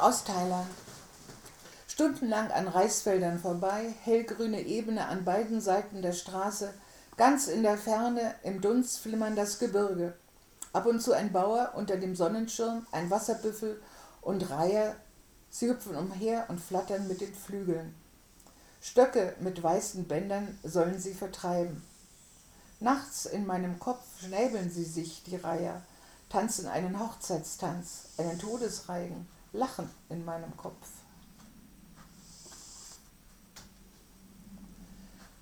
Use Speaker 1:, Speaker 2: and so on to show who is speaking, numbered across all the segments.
Speaker 1: Ostthailand. Stundenlang an Reisfeldern vorbei, hellgrüne Ebene an beiden Seiten der Straße, ganz in der Ferne im Dunst flimmern das Gebirge. Ab und zu ein Bauer unter dem Sonnenschirm, ein Wasserbüffel und Reiher, sie hüpfen umher und flattern mit den Flügeln. Stöcke mit weißen Bändern sollen sie vertreiben. Nachts in meinem Kopf schnäbeln sie sich, die Reiher, tanzen einen Hochzeitstanz, einen Todesreigen Lachen in meinem Kopf.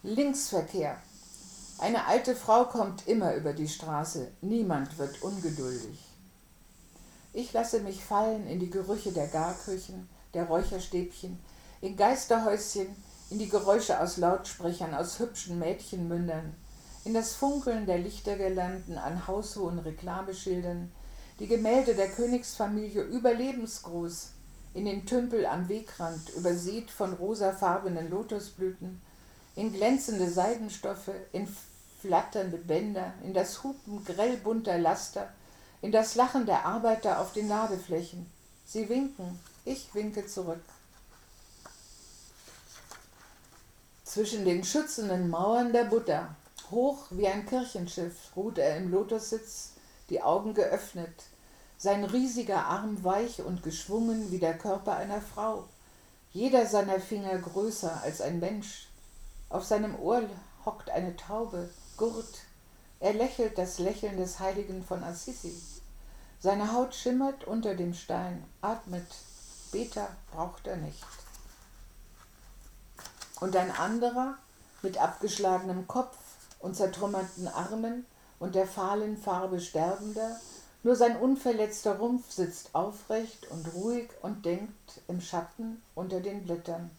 Speaker 1: Linksverkehr. Eine alte Frau kommt immer über die Straße, niemand wird ungeduldig. Ich lasse mich fallen in die Gerüche der Garküchen, der Räucherstäbchen, in Geisterhäuschen, in die Geräusche aus Lautsprechern, aus hübschen Mädchenmündern, in das Funkeln der Lichtergirlanden an haushohen Reklameschildern, die Gemälde der Königsfamilie überlebensgroß in den Tümpel am Wegrand, übersät von rosafarbenen Lotusblüten, in glänzende Seidenstoffe, in flatternde Bänder, in das Hupen grell bunter Laster, in das Lachen der Arbeiter auf den Ladeflächen. Sie winken, ich winke zurück. Zwischen den schützenden Mauern der Buddha, hoch wie ein Kirchenschiff, ruht er im Lotussitz die Augen geöffnet, sein riesiger Arm weich und geschwungen wie der Körper einer Frau, jeder seiner Finger größer als ein Mensch. Auf seinem Ohr hockt eine Taube, Gurt. Er lächelt das Lächeln des Heiligen von Assisi. Seine Haut schimmert unter dem Stein, atmet. Beter braucht er nicht. Und ein anderer, mit abgeschlagenem Kopf und zertrümmerten Armen, und der fahlen Farbe sterbender, nur sein unverletzter Rumpf sitzt aufrecht und ruhig und denkt im Schatten unter den Blättern.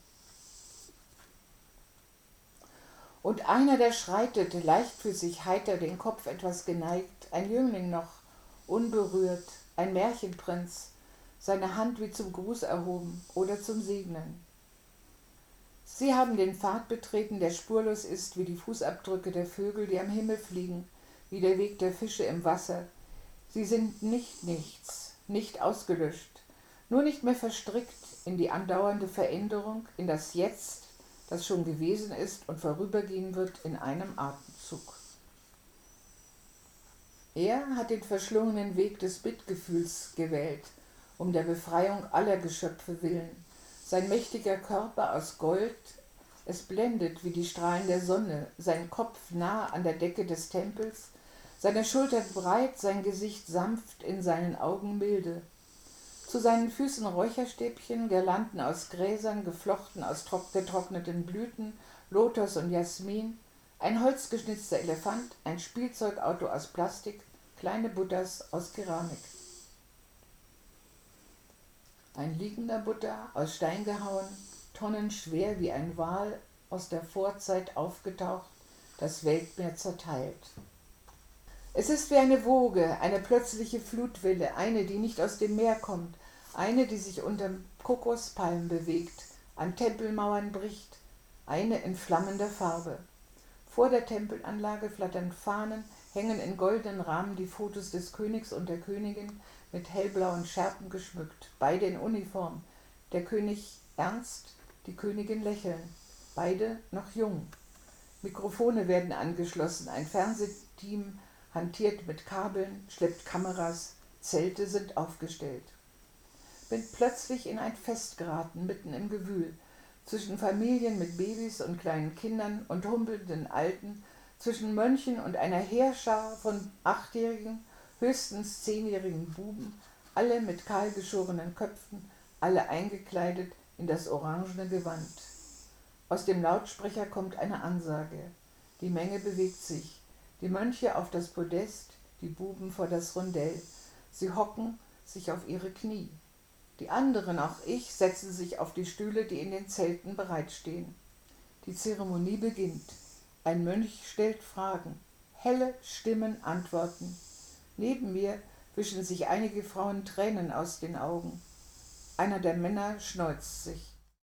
Speaker 1: Und einer, der schreitet, leichtfüßig, heiter, den Kopf etwas geneigt, ein Jüngling noch, unberührt, ein Märchenprinz, seine Hand wie zum Gruß erhoben oder zum Segnen. Sie haben den Pfad betreten, der spurlos ist wie die Fußabdrücke der Vögel, die am Himmel fliegen, wie der Weg der Fische im Wasser. Sie sind nicht nichts, nicht ausgelöscht, nur nicht mehr verstrickt in die andauernde Veränderung, in das Jetzt, das schon gewesen ist und vorübergehen wird in einem Atemzug. Er hat den verschlungenen Weg des Bittgefühls gewählt, um der Befreiung aller Geschöpfe willen. Sein mächtiger Körper aus Gold, es blendet wie die Strahlen der Sonne, sein Kopf nah an der Decke des Tempels, seine Schultern breit, sein Gesicht sanft, in seinen Augen milde. Zu seinen Füßen Räucherstäbchen, Girlanden aus Gräsern, geflochten aus getrockneten Blüten, Lotus und Jasmin, ein holzgeschnitzter Elefant, ein Spielzeugauto aus Plastik, kleine Buddhas aus Keramik. Ein liegender Buddha aus Stein gehauen, tonnenschwer wie ein Wal aus der Vorzeit aufgetaucht, das Weltmeer zerteilt. Es ist wie eine Woge, eine plötzliche Flutwelle, eine, die nicht aus dem Meer kommt, eine, die sich unter Kokospalmen bewegt, an Tempelmauern bricht, eine in flammender Farbe. Vor der Tempelanlage flattern Fahnen, hängen in goldenen Rahmen die Fotos des Königs und der Königin mit hellblauen Schärpen geschmückt, beide in Uniform. Der König ernst, die Königin lächeln, beide noch jung. Mikrofone werden angeschlossen, ein Fernsehteam hantiert mit Kabeln, schleppt Kameras, Zelte sind aufgestellt. Bin plötzlich in ein Fest geraten, mitten im Gewühl, zwischen Familien mit Babys und kleinen Kindern und humpelnden Alten, zwischen Mönchen und einer Heerschar von achtjährigen, höchstens zehnjährigen Buben, alle mit kahlgeschorenen Köpfen, alle eingekleidet in das orangene Gewand. Aus dem Lautsprecher kommt eine Ansage. Die Menge bewegt sich die Mönche auf das Podest, die Buben vor das Rondell. Sie hocken sich auf ihre Knie. Die anderen, auch ich, setzen sich auf die Stühle, die in den Zelten bereitstehen. Die Zeremonie beginnt. Ein Mönch stellt Fragen. Helle Stimmen antworten. Neben mir wischen sich einige Frauen Tränen aus den Augen. Einer der Männer schneuzt sich.